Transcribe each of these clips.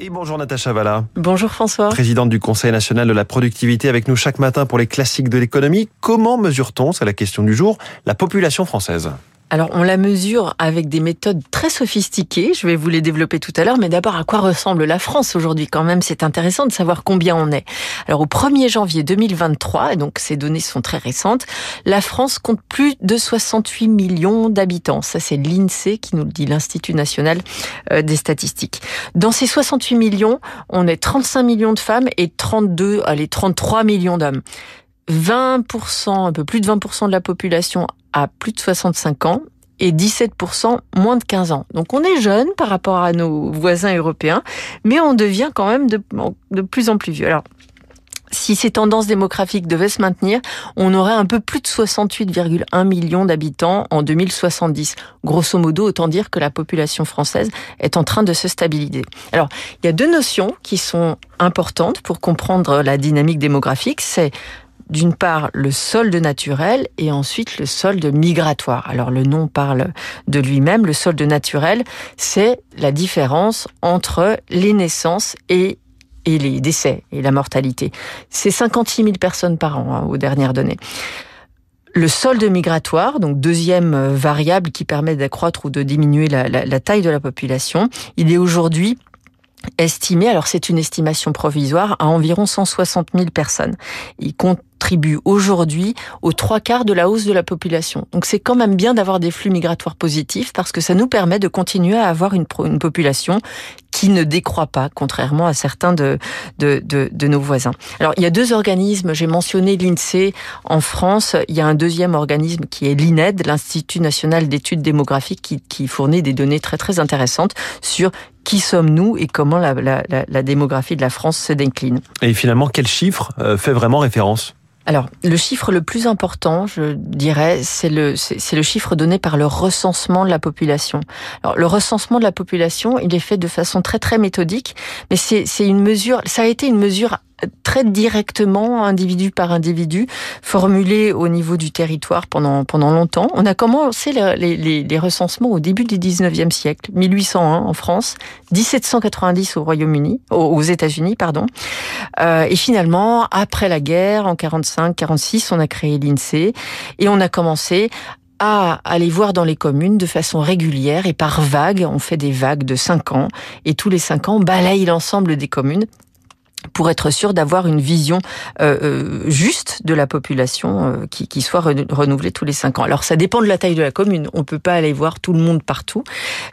Et bonjour Natacha Valla. Bonjour François. Présidente du Conseil national de la productivité avec nous chaque matin pour les classiques de l'économie. Comment mesure-t-on, c'est la question du jour, la population française? Alors, on la mesure avec des méthodes très sophistiquées. Je vais vous les développer tout à l'heure. Mais d'abord, à quoi ressemble la France aujourd'hui quand même? C'est intéressant de savoir combien on est. Alors, au 1er janvier 2023, et donc ces données sont très récentes, la France compte plus de 68 millions d'habitants. Ça, c'est l'INSEE qui nous le dit, l'Institut national euh, des statistiques. Dans ces 68 millions, on est 35 millions de femmes et 32, allez, 33 millions d'hommes. 20%, un peu plus de 20% de la population a plus de 65 ans et 17% moins de 15 ans. Donc on est jeune par rapport à nos voisins européens, mais on devient quand même de, de plus en plus vieux. Alors, si ces tendances démographiques devaient se maintenir, on aurait un peu plus de 68,1 millions d'habitants en 2070. Grosso modo, autant dire que la population française est en train de se stabiliser. Alors, il y a deux notions qui sont importantes pour comprendre la dynamique démographique. C'est d'une part le solde naturel et ensuite le solde migratoire. Alors le nom parle de lui-même. Le solde naturel, c'est la différence entre les naissances et les décès et la mortalité. C'est 56 000 personnes par an hein, aux dernières données. Le solde migratoire, donc deuxième variable qui permet d'accroître ou de diminuer la taille de la population, il est aujourd'hui estimé, alors c'est une estimation provisoire, à environ 160 000 personnes. Il contribue aujourd'hui aux trois quarts de la hausse de la population. Donc c'est quand même bien d'avoir des flux migratoires positifs parce que ça nous permet de continuer à avoir une, population qui ne décroît pas, contrairement à certains de nos voisins. Alors, il y a deux organismes. J'ai mentionné l'INSEE en France. Il y a un deuxième organisme qui est l'INED, l'Institut national d'études démographiques, qui, qui fournit des données très, très intéressantes sur qui sommes-nous et comment la, la, la, démographie de la France se décline. Et finalement, quel chiffre euh, fait vraiment référence? Alors, le chiffre le plus important, je dirais, c'est le, c'est le chiffre donné par le recensement de la population. Alors, le recensement de la population, il est fait de façon très très méthodique, mais c'est une mesure, ça a été une mesure très directement, individu par individu, formulé au niveau du territoire pendant, pendant longtemps. On a commencé les, les, les recensements au début du 19e siècle, 1801 en France, 1790 au Royaume-Uni, aux États-Unis, pardon. Euh, et finalement, après la guerre, en 45-46, on a créé l'INSEE et on a commencé à aller voir dans les communes de façon régulière et par vagues. On fait des vagues de 5 ans et tous les 5 ans, on balaye l'ensemble des communes pour être sûr d'avoir une vision euh, euh, juste de la population euh, qui, qui, soit renouvelée tous les cinq ans. Alors ça dépend de la taille de la commune. On peut pas aller voir tout le monde partout,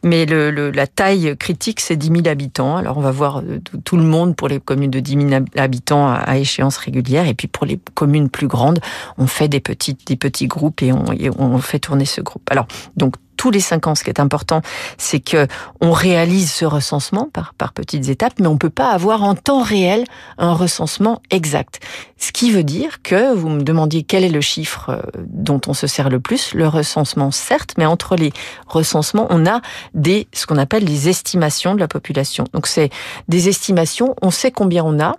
mais le, le, la taille critique c'est 10 000 habitants. Alors on va voir tout le monde pour les communes de 10 000 habitants à, échéance régulière, et puis pour les communes plus grandes, on fait des petits des petits groupes et on, et on fait tourner ce groupe. Alors donc tous les cinq ans. Ce qui est important, c'est que on réalise ce recensement par, petites étapes, mais on peut pas avoir en temps réel un recensement exact. Ce qui veut dire que vous me demandiez quel est le chiffre euh, dont on se sert le plus, le recensement certes, mais entre les recensements, on a des ce qu'on appelle des estimations de la population. Donc c'est des estimations, on sait combien on a,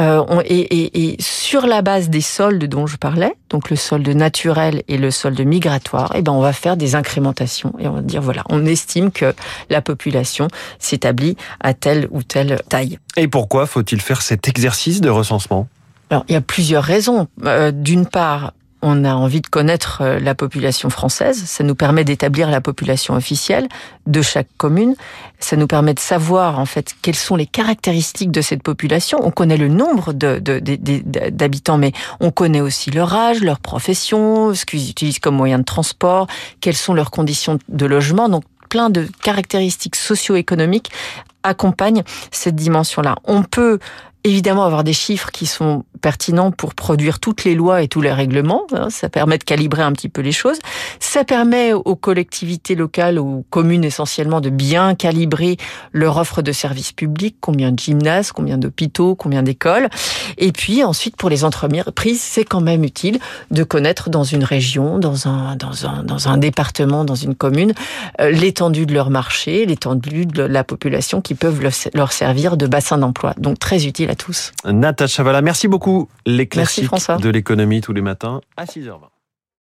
euh, on, et, et, et sur la base des soldes dont je parlais, donc le solde naturel et le solde migratoire, eh ben on va faire des incrémentations et on va dire voilà, on estime que la population s'établit à telle ou telle taille. Et pourquoi faut-il faire cet exercice de recensement? Alors, il y a plusieurs raisons. Euh, d'une part, on a envie de connaître euh, la population française. Ça nous permet d'établir la population officielle de chaque commune. Ça nous permet de savoir en fait quelles sont les caractéristiques de cette population. On connaît le nombre d'habitants, mais on connaît aussi leur âge, leur profession, ce qu'ils utilisent comme moyen de transport, quelles sont leurs conditions de logement. Donc plein de caractéristiques socio-économiques accompagnent cette dimension-là. On peut évidemment avoir des chiffres qui sont pertinents pour produire toutes les lois et tous les règlements. Hein, ça permet de calibrer un petit peu les choses. Ça permet aux collectivités locales, aux communes essentiellement, de bien calibrer leur offre de services publics, combien de gymnases, combien d'hôpitaux, combien d'écoles. Et puis ensuite, pour les entreprises, c'est quand même utile de connaître dans une région, dans un, dans un, dans un département, dans une commune, euh, l'étendue de leur marché, l'étendue de la population qui peuvent leur servir de bassin d'emploi. Donc très utile à tous. Natacha Chavala, merci beaucoup. Les classiques de l'économie tous les matins à 6h20.